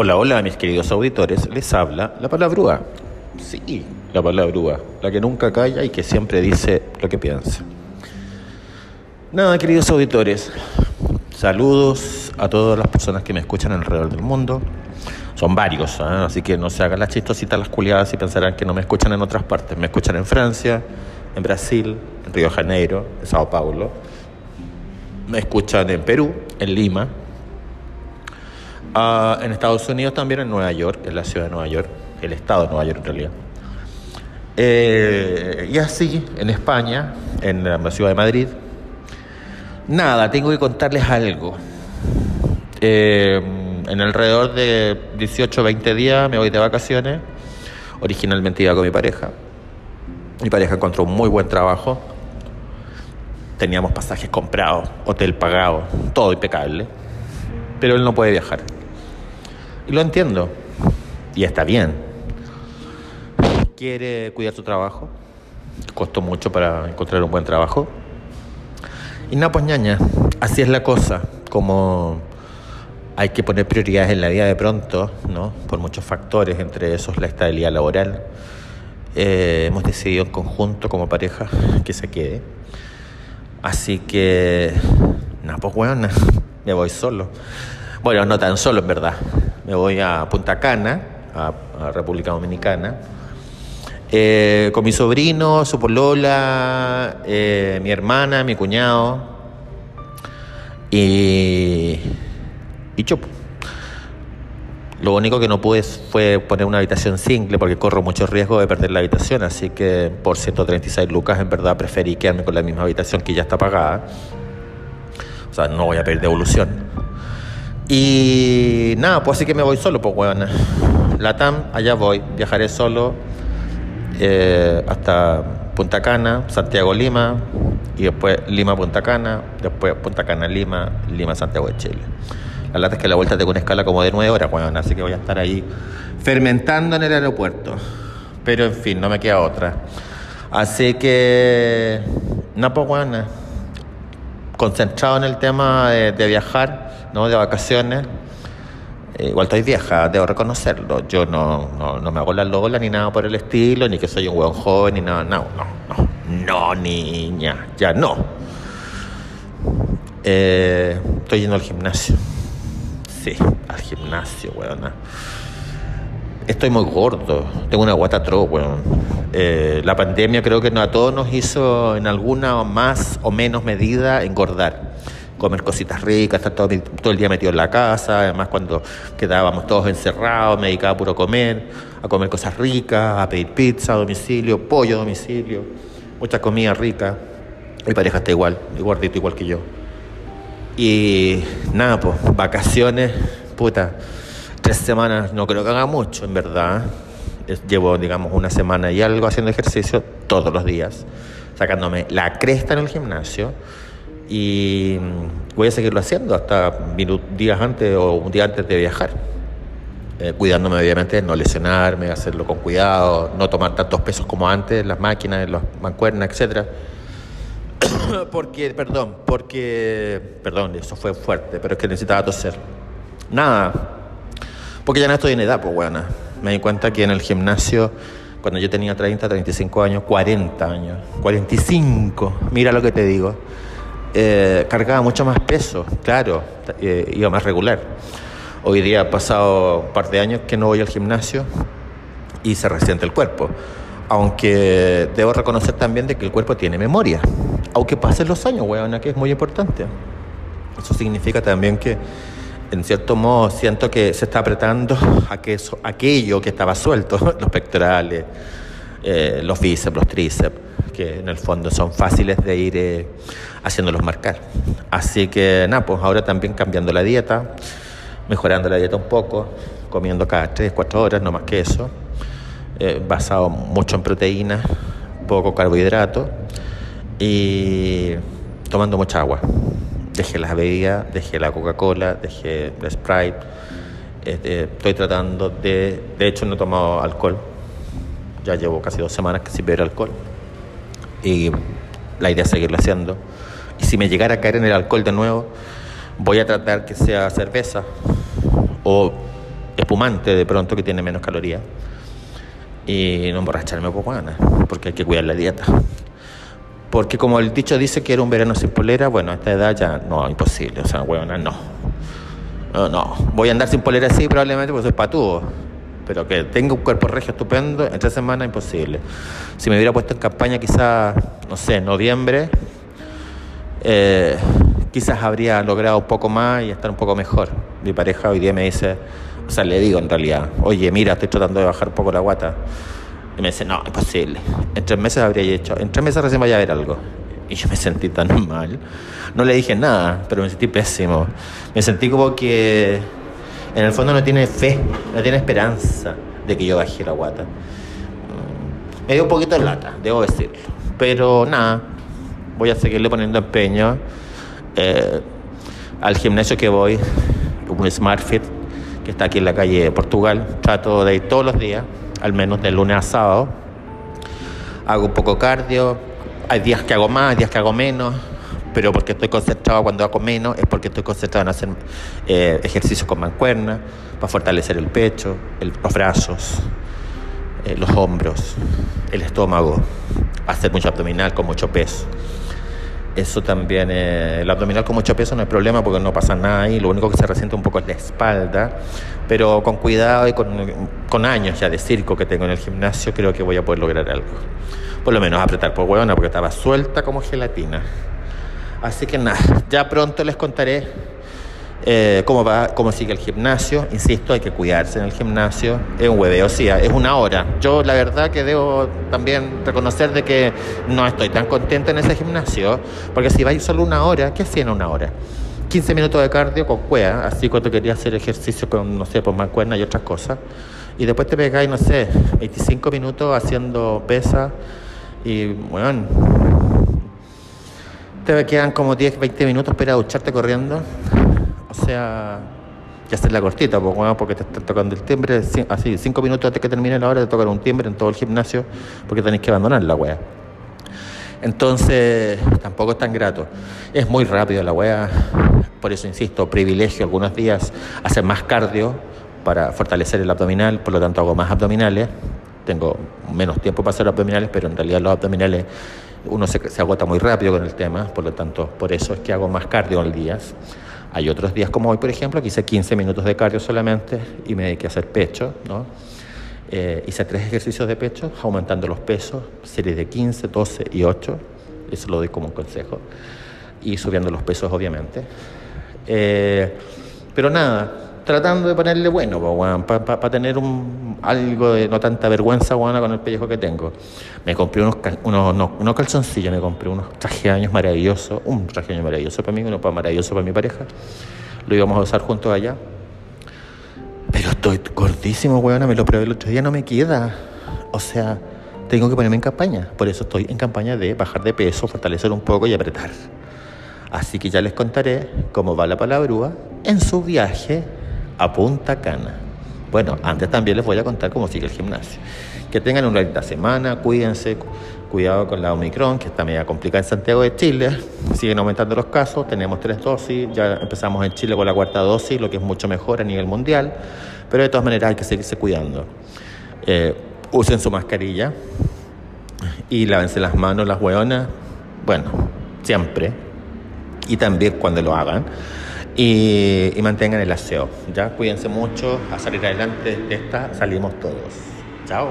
Hola, hola, mis queridos auditores. Les habla la palabrúa. Sí, la palabrúa. La que nunca calla y que siempre dice lo que piensa. Nada, queridos auditores. Saludos a todas las personas que me escuchan alrededor del mundo. Son varios, ¿eh? así que no se hagan las chistositas, las culiadas y pensarán que no me escuchan en otras partes. Me escuchan en Francia, en Brasil, en Río de Janeiro, en Sao Paulo. Me escuchan en Perú, en Lima, Ah, en Estados Unidos también, en Nueva York, en la ciudad de Nueva York, el estado de Nueva York en realidad. Eh, y así, en España, en la ciudad de Madrid. Nada, tengo que contarles algo. Eh, en alrededor de 18 o 20 días me voy de vacaciones. Originalmente iba con mi pareja. Mi pareja encontró un muy buen trabajo. Teníamos pasajes comprados, hotel pagado, todo impecable. Pero él no puede viajar. Y lo entiendo. Y está bien. Quiere cuidar su trabajo. Costó mucho para encontrar un buen trabajo. Y nada, pues ñaña, así es la cosa. Como hay que poner prioridades en la vida de pronto, ¿no? Por muchos factores, entre esos la estabilidad laboral. Eh, hemos decidido en conjunto como pareja que se quede. Así que, nada, pues bueno, me voy solo. Bueno, no tan solo en verdad me voy a Punta Cana, a, República Dominicana, eh, con mi sobrino, su polola, eh, mi hermana, mi cuñado y, y Lo único que no pude fue poner una habitación single porque corro mucho riesgo de perder la habitación, así que por 136 lucas en verdad preferí quedarme con la misma habitación que ya está pagada. O sea, no voy a pedir devolución. Y nada, pues así que me voy solo, pues weón. La TAM, allá voy, viajaré solo eh, hasta Punta Cana, Santiago Lima, y después Lima Punta Cana, después Punta Cana Lima, Lima Santiago de Chile. La lata es que la vuelta tengo una escala como de nueve horas, weón, así que voy a estar ahí fermentando en el aeropuerto. Pero en fin, no me queda otra. Así que, no, pues weón, concentrado en el tema de viajar ¿no? de vacaciones. Eh, igual estoy vieja, debo reconocerlo. Yo no, no, me hago la lola ni nada por el estilo, ni que soy un buen joven, ni nada. No, no, no. No, niña, ya no. Eh, estoy yendo al gimnasio. Sí, al gimnasio, weón. Estoy muy gordo, tengo una guata tro, weón. Eh, la pandemia creo que a todos nos hizo en alguna más o menos medida engordar comer cositas ricas, estar todo, todo, el día metido en la casa, además cuando quedábamos todos encerrados me dedicaba a puro comer, a comer cosas ricas, a pedir pizza a domicilio, pollo a domicilio, mucha comida rica. Mi pareja está igual, gordito igual que yo. Y nada, pues, vacaciones, puta, tres semanas no creo que haga mucho, en verdad. Llevo, digamos, una semana y algo haciendo ejercicio todos los días, sacándome la cresta en el gimnasio y voy a seguirlo haciendo hasta días antes o un día antes de viajar. Eh, cuidándome obviamente de no lesionarme, hacerlo con cuidado, no tomar tantos pesos como antes, las máquinas, las mancuernas, etc. porque, perdón, porque, perdón, eso fue fuerte, pero es que necesitaba toser. Nada, porque ya no estoy en edad, pues bueno, me di cuenta que en el gimnasio, cuando yo tenía 30, 35 años, 40 años, 45, mira lo que te digo eh, cargaba mucho más peso, claro, eh, iba más regular. Hoy día ha pasado un par de años que no voy al gimnasio y se resiente el cuerpo. Aunque debo reconocer también de que el cuerpo tiene memoria. Aunque pasen los años, weón, que es muy importante. Eso significa también que, en cierto modo, siento que se está apretando aquello que estaba suelto, los pectorales, eh, los bíceps, los tríceps, que en el fondo son fáciles de ir eh, haciéndolos marcar. Así que nada, pues ahora también cambiando la dieta, mejorando la dieta un poco, comiendo cada 3, 4 horas, no más que eso, eh, basado mucho en proteínas, poco carbohidrato y tomando mucha agua. Dejé las bebidas, dejé la Coca-Cola, dejé el Sprite. Este, estoy tratando de, de hecho no he tomado alcohol, ya llevo casi dos semanas que sin beber alcohol y la idea es seguirlo haciendo. Y si me llegara a caer en el alcohol de nuevo, voy a tratar que sea cerveza o espumante de pronto que tiene menos calorías y no emborracharme por ganas, porque hay que cuidar la dieta. Porque como el dicho dice que era un verano sin polera, bueno, a esta edad ya no, imposible, o sea, huevona, no. No, no, voy a andar sin polera así probablemente porque soy patudo, pero que tenga un cuerpo regio estupendo, en tres semanas imposible. Si me hubiera puesto en campaña quizás, no sé, noviembre, eh, quizás habría logrado un poco más y estar un poco mejor. Mi pareja hoy día me dice, o sea, le digo en realidad, oye, mira, estoy tratando de bajar un poco la guata. Y me dice, no, imposible. En tres meses habría hecho, en tres meses recién vaya a ver algo. Y yo me sentí tan mal. No le dije nada, pero me sentí pésimo. Me sentí como que en el fondo no tiene fe, no tiene esperanza de que yo baje la guata. Mm, me dio un poquito de lata, debo decirlo. Pero nada, voy a seguirle poniendo empeño. Eh, al gimnasio que voy, un SmartFit, que está aquí en la calle de Portugal. Trato de ir todos los días, al menos de lunes a sábado. Hago un poco cardio. Hay días que hago más, hay días que hago menos. Pero porque estoy concentrado cuando hago menos, es porque estoy concentrado en hacer eh, ejercicios con mancuerna, para fortalecer el pecho, los brazos, eh, los hombros, el estómago, hacer mucho abdominal con mucho peso. Eso también, eh, el abdominal con mucho peso no hay problema porque no pasa nada ahí, lo único que se resiente un poco es la espalda, pero con cuidado y con, años ya de circo que tengo en el gimnasio, creo que voy a poder lograr algo. Por lo menos apretar por huevona porque estaba suelta como gelatina. Así que nada, ya pronto les contaré eh, cómo va, cómo sigue el gimnasio. Insisto, hay que cuidarse en el gimnasio. Es un hueveo, sí, es una hora. Yo la verdad que debo también reconocer de que no estoy tan contenta en ese gimnasio, porque si vais solo una hora, ¿qué hacía en una hora? 15 minutos de cardio con cuea, así cuando quería hacer ejercicio con, no sé, pues mancuerna y otras cosas. Y después te pegáis, no sé, 25 minutos haciendo pesa y, bueno, te quedan como 10, 20 minutos para ducharte corriendo o sea, ya hacer la cortita, pues, bueno, porque te están tocando el timbre, así, cinco minutos antes que termine la hora te tocan un timbre en todo el gimnasio porque tenéis que abandonar la wea. Entonces, tampoco es tan grato. Es muy rápido la wea, por eso insisto, privilegio algunos días hacer más cardio para fortalecer el abdominal, por lo tanto hago más abdominales. Tengo menos tiempo para hacer abdominales, pero en realidad los abdominales uno se, agota muy rápido con el tema, por lo tanto, por eso es que hago más cardio al día. Hay otros días como hoy, por ejemplo, que hice 15 minutos de cardio solamente y me dediqué a hacer pecho, ¿no? Eh, hice tres ejercicios de pecho, aumentando los pesos, series de 15, 12 y 8, eso lo doy como un consejo, y subiendo los pesos, obviamente. Eh, pero nada, tratando de ponerle bueno, para tener un, algo de no tanta vergüenza buena con el pellejo que tengo. Me compré unos, unos, unos calzoncillos, me compré unos trajes maravillosos, un traje años maravilloso para mí, uno maravilloso para mi pareja. Lo íbamos a usar juntos allá. Pero estoy gordísimo, weona, me lo probé el otro día, no me queda. O sea, tengo que ponerme en campaña. Por eso estoy en campaña de bajar de peso, fortalecer un poco y apretar. Así que ya les contaré cómo va la palabrúa en su viaje a Punta Cana. Bueno, antes también les voy a contar cómo sigue el gimnasio. Que tengan una linda semana, cuídense, cuidado con la Omicron, que está media complicada en Santiago de Chile. Siguen aumentando los casos, tenemos tres dosis, ya empezamos en Chile con la cuarta dosis, lo que es mucho mejor a nivel mundial, pero de todas maneras hay que seguirse cuidando. Eh, usen su mascarilla y lávense las manos, las hueonas, bueno, siempre, y también cuando lo hagan y, mantengan el aseo. Ya cuídense mucho, a salir adelante de esta salimos todos. Chao.